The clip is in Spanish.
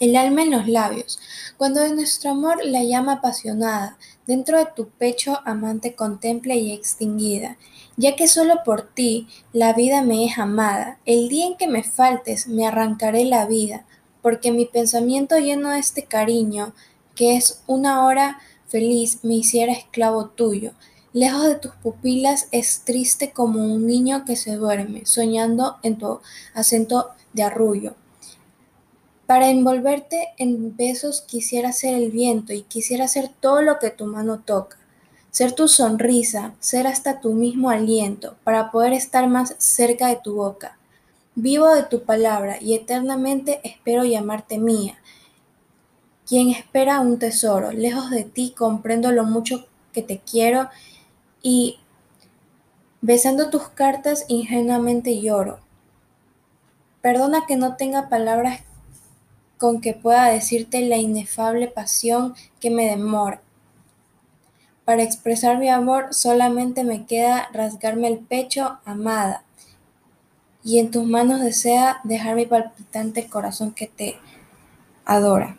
el alma en los labios, cuando de nuestro amor la llama apasionada dentro de tu pecho amante contemple y extinguida, ya que solo por ti la vida me es amada, el día en que me faltes me arrancaré la vida, porque mi pensamiento lleno de este cariño, que es una hora feliz, me hiciera esclavo tuyo. Lejos de tus pupilas es triste como un niño que se duerme, soñando en tu acento de arrullo. Para envolverte en besos quisiera ser el viento y quisiera ser todo lo que tu mano toca. Ser tu sonrisa, ser hasta tu mismo aliento, para poder estar más cerca de tu boca. Vivo de tu palabra y eternamente espero llamarte mía. Quien espera un tesoro, lejos de ti comprendo lo mucho que te quiero y besando tus cartas ingenuamente lloro. Perdona que no tenga palabras con que pueda decirte la inefable pasión que me demora. Para expresar mi amor solamente me queda rasgarme el pecho, amada, y en tus manos desea dejar mi palpitante corazón que te adora.